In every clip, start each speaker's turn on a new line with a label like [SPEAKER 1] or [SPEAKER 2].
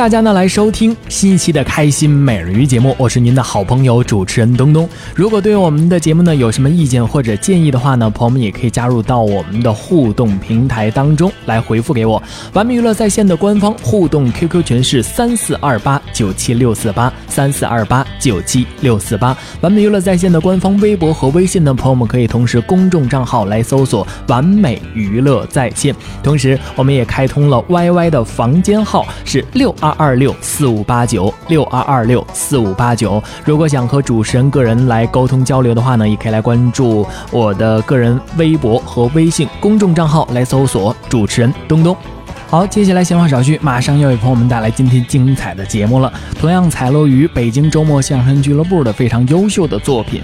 [SPEAKER 1] 大家呢来收听新一期的开心美人鱼节目，我是您的好朋友主持人东东。如果对我们的节目呢有什么意见或者建议的话呢，朋友们也可以加入到我们的互动平台当中来回复给我。完美娱乐在线的官方互动 QQ 群是三四二八九七六四八三四二八九七六四八。完美娱乐在线的官方微博和微信的朋友们可以同时公众账号来搜索“完美娱乐在线”，同时我们也开通了 YY 的房间号是六。二二六四五八九六二二六四五八九，如果想和主持人个人来沟通交流的话呢，也可以来关注我的个人微博和微信公众账号，来搜索主持人东东。好，接下来闲话少叙，马上要为朋友们带来今天精彩的节目了。同样采录于北京周末相声俱乐部的非常优秀的作品。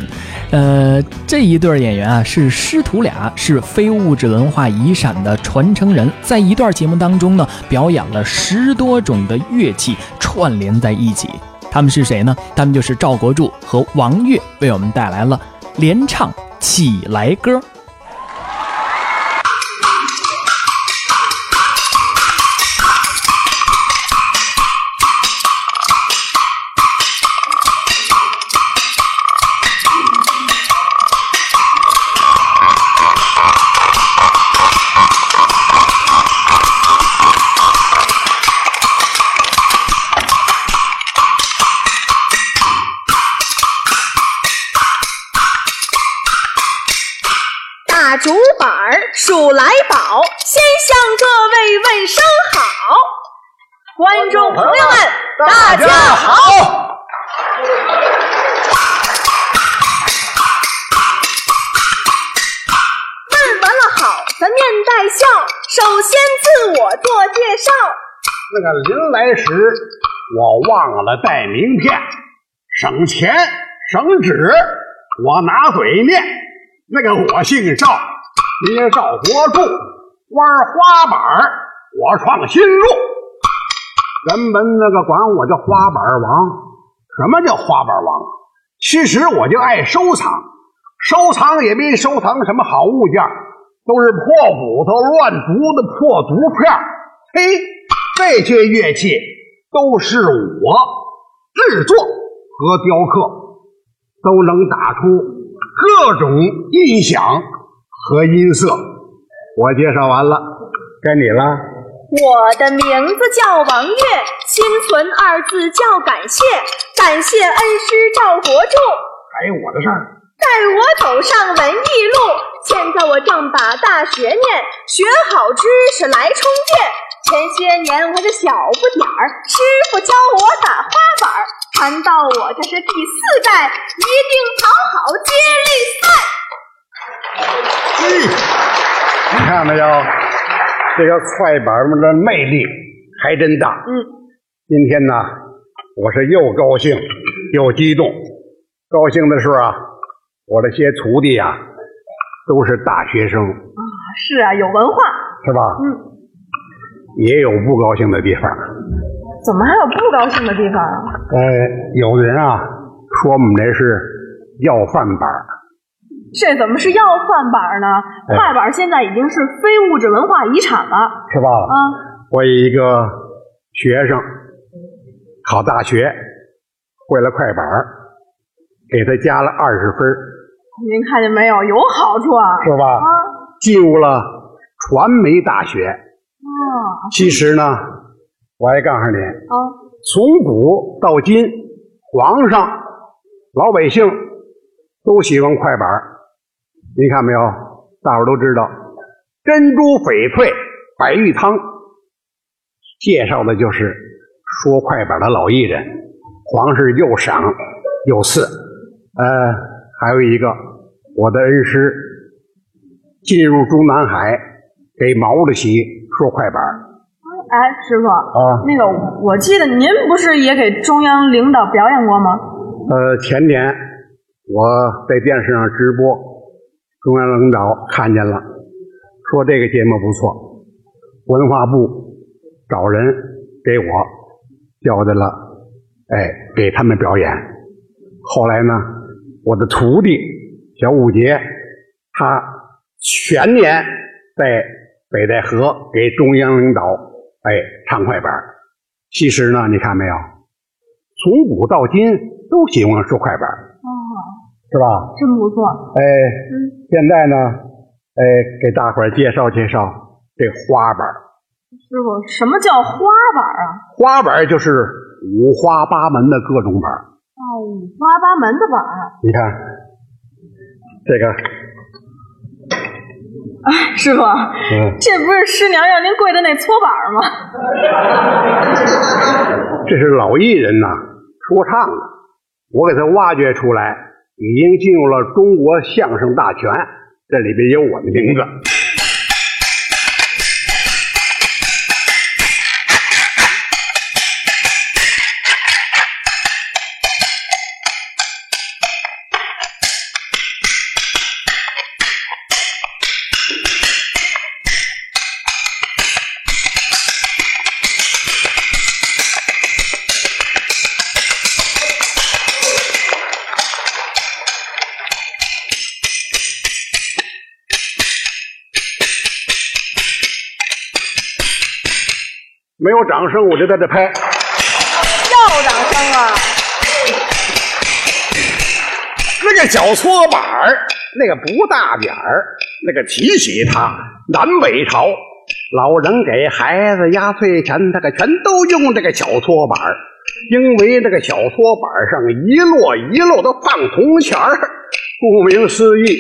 [SPEAKER 1] 呃，这一对演员啊是师徒俩，是非物质文化遗产的传承人，在一段节目当中呢，表演了十多种的乐器串联在一起。他们是谁呢？他们就是赵国柱和王悦，为我们带来了联唱《起来歌》。
[SPEAKER 2] 那个临来时，我忘了带名片，省钱省纸，我拿嘴念。那个我姓赵，捏赵国柱，玩花板我创新路。人们那个管我叫花板王。什么叫花板王？其实我就爱收藏，收藏也没收藏什么好物件，都是破骨头、乱竹子破竹片。嘿，这些乐器都是我制作和雕刻，都能打出。各种音响和音色，我介绍完了，该你了。
[SPEAKER 3] 我的名字叫王悦，心存二字叫感谢，感谢恩师赵国柱。
[SPEAKER 2] 还有我的事儿，
[SPEAKER 3] 带我走上文艺路。现在我正把大学念，学好知识来充电。前些年我是小不点儿，师傅教我打花板儿。谈到我这是第四代，一定讨好接力赛。
[SPEAKER 2] 嗯，你看没有？这个快板们的魅力还真大。
[SPEAKER 3] 嗯，
[SPEAKER 2] 今天呢，我是又高兴又激动。高兴的是啊，我这些徒弟呀，都是大学生
[SPEAKER 3] 啊，是啊，有文化，
[SPEAKER 2] 是吧？
[SPEAKER 3] 嗯，
[SPEAKER 2] 也有不高兴的地方。
[SPEAKER 3] 怎么还有不高兴的地方啊？
[SPEAKER 2] 呃，有的人啊说我们这是要饭板儿，
[SPEAKER 3] 这怎么是要饭板呢？快板现在已经是非物质文化遗产了。
[SPEAKER 2] 是吧？
[SPEAKER 3] 啊，
[SPEAKER 2] 我有一个学生考大学，会了快板，给他加了二十分，
[SPEAKER 3] 您看见没有？有好处啊。
[SPEAKER 2] 是吧？
[SPEAKER 3] 啊，
[SPEAKER 2] 进入了传媒大学。
[SPEAKER 3] 哦，
[SPEAKER 2] 其实呢，我还告诉你，
[SPEAKER 3] 啊，
[SPEAKER 2] 从古到今，皇上老百姓都喜欢快板儿您看没有？大伙儿都知道，珍珠翡翠白玉汤，介绍的就是说快板的老艺人，皇室又赏又赐。呃，还有一个我的恩师，进入中南海给毛主席说快板儿
[SPEAKER 3] 哎，师傅，
[SPEAKER 2] 啊。
[SPEAKER 3] 那个我记得您不是也给中央领导表演过吗？
[SPEAKER 2] 呃，前年我在电视上直播，中央领导看见了，说这个节目不错，文化部找人给我交代了，哎，给他们表演。后来呢，我的徒弟小武杰，他全年在北戴河给中央领导哎唱快板。其实呢，你看没有，从古到今都喜欢说快板，
[SPEAKER 3] 哦，
[SPEAKER 2] 是吧？
[SPEAKER 3] 真不错。
[SPEAKER 2] 哎，现在呢，哎，给大伙儿介绍介绍这花板。
[SPEAKER 3] 师傅，什么叫花板啊？
[SPEAKER 2] 花板就是五花八门的各种板儿。
[SPEAKER 3] 哦，五花八门的板。
[SPEAKER 2] 你看，这个，
[SPEAKER 3] 哎，师傅，
[SPEAKER 2] 嗯，
[SPEAKER 3] 这不是师娘让您跪的那搓板吗？
[SPEAKER 2] 这是老艺人呐说唱的，我给他挖掘出来，已经进入了中国相声大全，这里边有我的名字。没有掌声，我就在这拍。
[SPEAKER 3] 要掌声啊！
[SPEAKER 2] 那个小搓板儿，那个不大点儿，那个提起它，南北朝老人给孩子压岁钱，他可全都用这个小搓板儿，因为这个小搓板儿上一摞一摞的放铜钱儿，顾名思义，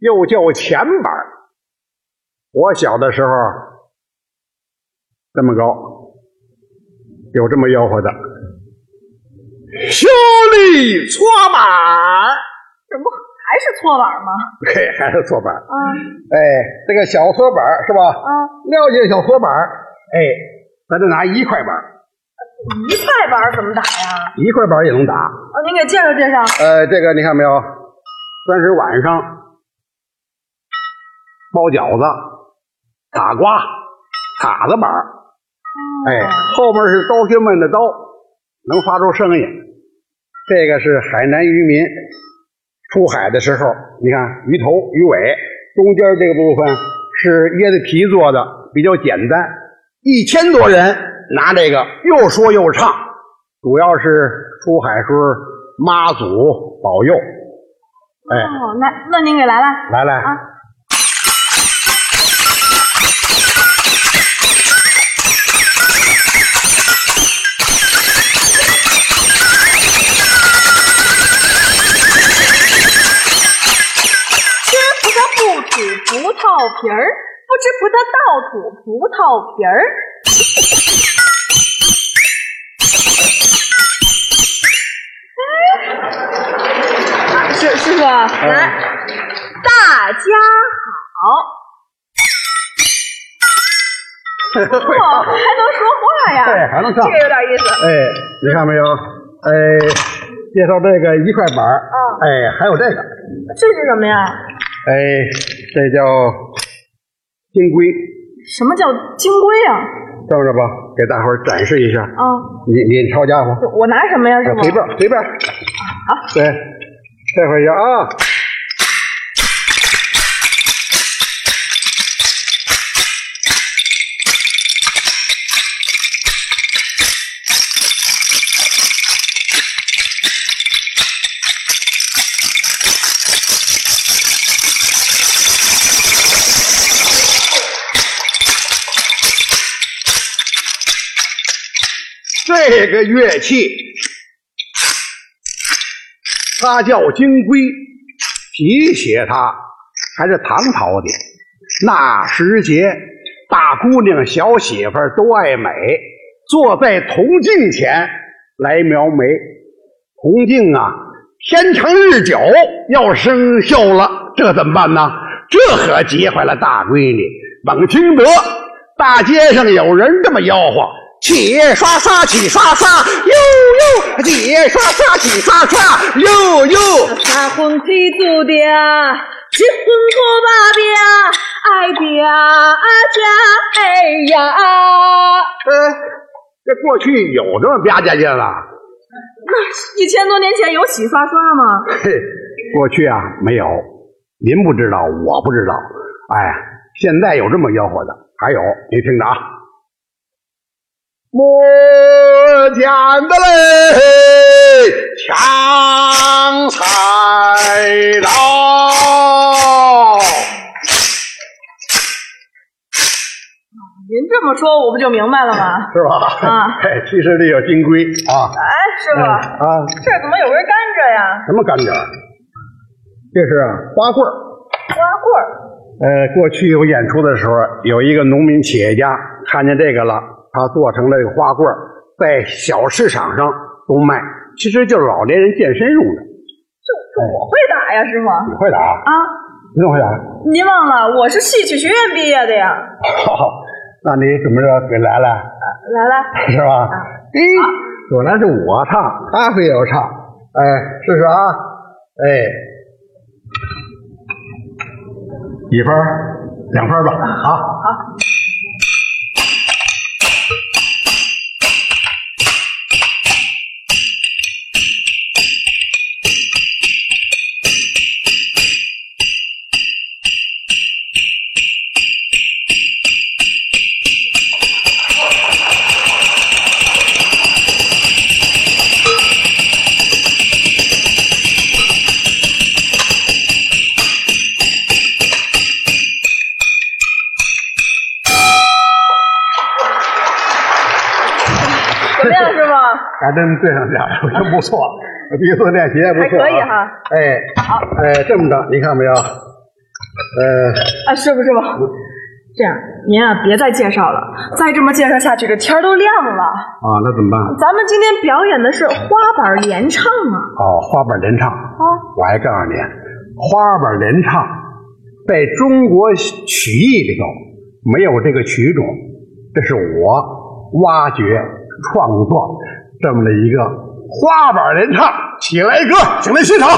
[SPEAKER 2] 又叫钱板儿。我小的时候这么高，有这么吆喝的。兄弟搓板儿，
[SPEAKER 3] 这不还是搓板儿吗？
[SPEAKER 2] 嘿，还是搓板儿。
[SPEAKER 3] 啊
[SPEAKER 2] 哎，这个小搓板儿是吧？
[SPEAKER 3] 啊，
[SPEAKER 2] 了解小搓板儿，哎，咱就拿一块板儿，
[SPEAKER 3] 一块板儿怎么打呀？
[SPEAKER 2] 一块板儿也能打。
[SPEAKER 3] 啊，您给介绍介绍。
[SPEAKER 2] 呃，这个你看没有？三十晚上包饺子、打瓜、塔子板儿，哎，后面是刀削焖的刀，能发出声音。这个是海南渔民出海的时候，你看鱼头、鱼尾，中间这个部分是椰子皮做的，比较简单。一千多人拿这个又说又唱，主要是出海时候妈祖保佑。哎，
[SPEAKER 3] 哦，那那您给来来。
[SPEAKER 2] 来来，
[SPEAKER 3] 啊皮儿，不吃葡萄倒吐葡萄皮儿。哎师师傅，来，大家好。哦，还能说话呀？
[SPEAKER 2] 对还能唱
[SPEAKER 3] 这个有点意思。
[SPEAKER 2] 哎，你看没有？哎，介绍这个一块板儿，
[SPEAKER 3] 啊
[SPEAKER 2] 哎，还有这个，
[SPEAKER 3] 这是什么呀？
[SPEAKER 2] 哎，这叫金龟，
[SPEAKER 3] 什么叫金龟啊？
[SPEAKER 2] 等着吧，给大伙儿展示一下。
[SPEAKER 3] 啊，
[SPEAKER 2] 你你抄家伙，
[SPEAKER 3] 我拿什么呀？是吗？
[SPEAKER 2] 随便随便。好，对，这会儿一啊。这个乐器它叫金龟，提携它还是唐朝的。那时节，大姑娘、小媳妇都爱美，坐在铜镜前来描眉。铜镜啊，天长日久要生锈了，这怎么办呢？这可急坏了大闺女。猛听得大街上有人这么吆喝：“起刷刷，起刷刷，呦呦，起刷刷，起刷刷，呦呦。”
[SPEAKER 3] 三婚配祖的，结婚可把的，爱的家，哎呀！
[SPEAKER 2] 呃，这过去有这么吧家劲了？
[SPEAKER 3] 那一千多年前有洗刷刷吗？
[SPEAKER 2] 嘿，过去啊没有，您不知道，我不知道。哎，现在有这么吆喝的，还有你听着啊，摸见的嘞，抢菜刀。
[SPEAKER 3] 您这么说，我不就明白了吗？
[SPEAKER 2] 是吧？
[SPEAKER 3] 啊
[SPEAKER 2] 嘿，其实这叫金龟啊
[SPEAKER 3] 哎，师傅，
[SPEAKER 2] 啊，
[SPEAKER 3] 这怎么有根甘蔗呀？
[SPEAKER 2] 什么甘蔗？这是啊花棍儿。
[SPEAKER 3] 花棍儿。
[SPEAKER 2] 呃，过去有演出的时候，有一个农民企业家看见这个了，他做成了这个花棍，在小市场上都卖，其实就是老年人健身用的。
[SPEAKER 3] 这这我会打呀，师傅。
[SPEAKER 2] 你会打？
[SPEAKER 3] 啊，
[SPEAKER 2] 你怎么会打？
[SPEAKER 3] 您忘了我是戏曲学院毕业的呀？
[SPEAKER 2] 好，那你怎么着给来了？
[SPEAKER 3] 来来，
[SPEAKER 2] 是吧？哎，本来是我唱，他非要唱，哎，试试啊，哎，一分两分吧，好，
[SPEAKER 3] 好。
[SPEAKER 2] 还真对上点儿，真不错。第一次练习也不错、啊，
[SPEAKER 3] 还可以哈。
[SPEAKER 2] 哎，好，哎，这么着，你看没有？呃，
[SPEAKER 3] 啊，师傅，师傅，这样您啊别再介绍了，再这么介绍下去，这天儿都亮了。
[SPEAKER 2] 啊，那怎么办？
[SPEAKER 3] 咱们今天表演的是花板联唱啊。
[SPEAKER 2] 哦，花板联唱
[SPEAKER 3] 啊，
[SPEAKER 2] 我还告诉你，花板联唱在中国曲艺里头没有这个曲种，这是我挖掘创作这么的一个花板连唱。起来一个，请来欣赏。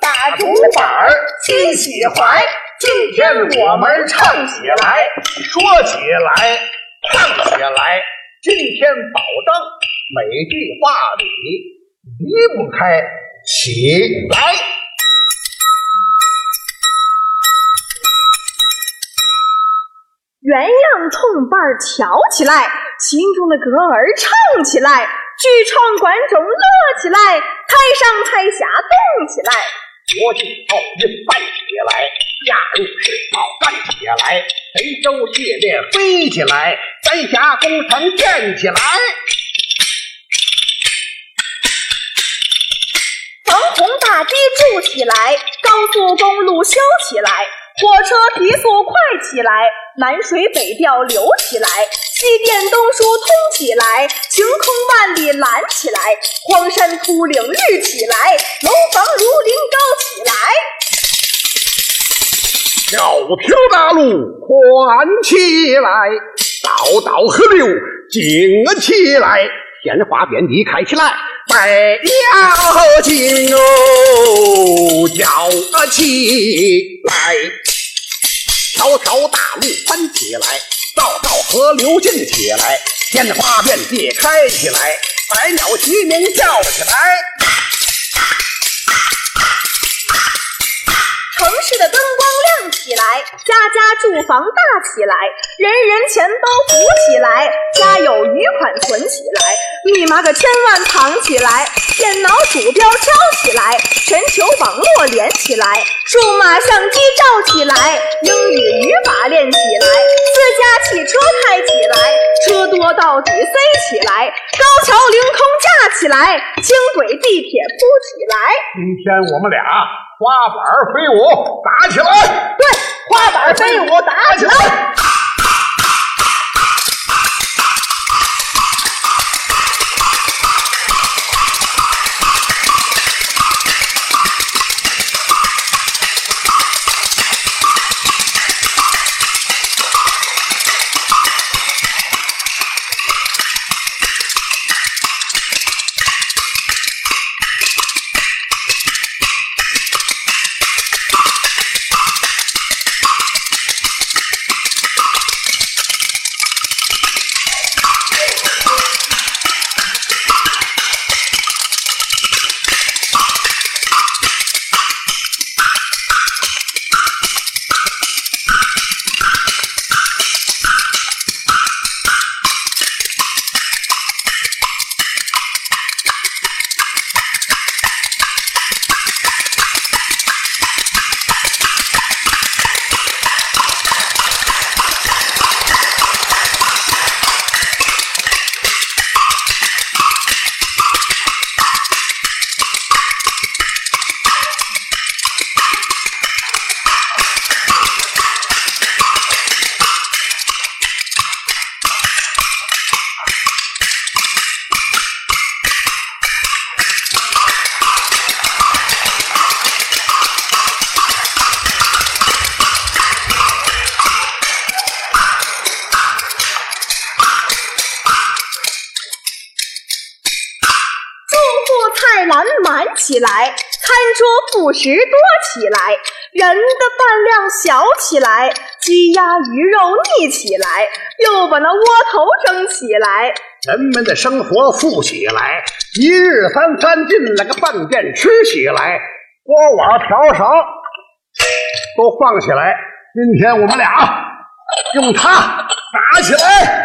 [SPEAKER 2] 打竹板儿心喜怀，今天我们唱起来，说起来，唱起来，今天保证每句话里离不开起来。
[SPEAKER 3] 鸳鸯冲伴儿挑起来，心中的歌儿唱起来，剧场观众乐起来，台上台下动起来。
[SPEAKER 2] 国际奥运办起来，亚运世贸干起来，神州系列飞起来，三峡工程建起来。
[SPEAKER 3] 大堤筑起来，高速公路修起来，火车提速快起来，南水北调流起来，西电东输通起来，晴空万里蓝起来，荒山秃岭绿起来，楼房如林高起来。
[SPEAKER 2] 条条大路宽起来，道道河流静起来，鲜花遍地开起来，百鸟尽哦叫起来，条条大路翻起来，道道河流进起来，天花遍地开起来，百鸟齐鸣叫起来。
[SPEAKER 3] 城市的灯光亮起来，家家住房大起来，人人钱包鼓起来，家有余款存起来，密码可千万藏起来，电脑鼠标敲起来，全球网络连起来，数码相机照起来，英语语法练起来，私家汽车开起来，车多到底塞起来，高桥凌空架起来，轻轨地铁铺起来。
[SPEAKER 2] 今天我们俩花板飞舞打起来，
[SPEAKER 3] 对，花板飞舞打起来。起来，餐桌副食多起来，人的饭量小起来，鸡鸭鱼肉腻起来，又把那窝头蒸起来，
[SPEAKER 2] 人们的生活富起来，一日三餐进了个饭店吃起来，锅碗瓢勺都放起来。今天我们俩用它打起来。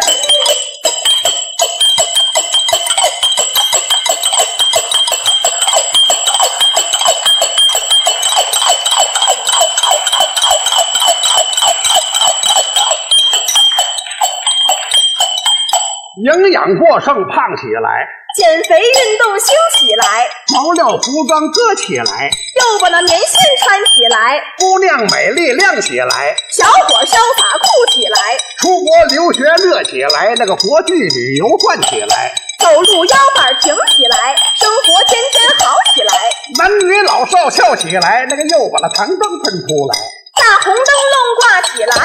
[SPEAKER 2] 养过剩胖起来，
[SPEAKER 3] 减肥运动兴起来，
[SPEAKER 2] 毛料服装搁起来，
[SPEAKER 3] 又把那棉线穿起来，
[SPEAKER 2] 姑娘美丽亮起来，
[SPEAKER 3] 小伙潇洒酷起来，
[SPEAKER 2] 出国留学乐起来，那个国际旅游转起来，
[SPEAKER 3] 走路腰板挺起来，生活天天好起来，
[SPEAKER 2] 男女老少笑起来，那个又把那长灯喷出来，
[SPEAKER 3] 大红灯笼挂起来，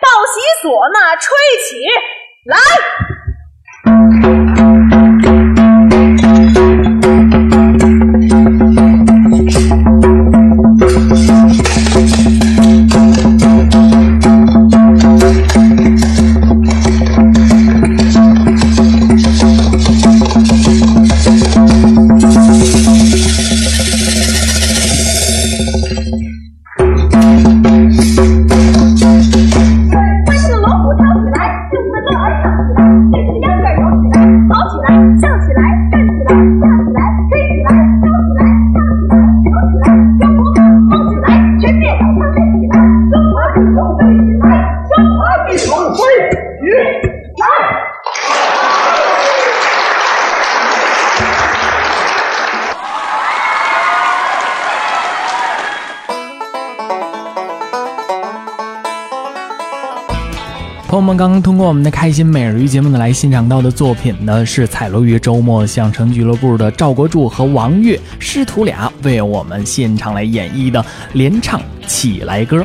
[SPEAKER 3] 报喜唢呐吹起来。
[SPEAKER 1] Thank you. 刚刚通过我们的开心每日鱼节目呢，来欣赏到的作品呢是彩楼鱼周末相声俱乐部的赵国柱和王悦师徒俩为我们现场来演绎的联唱起来歌。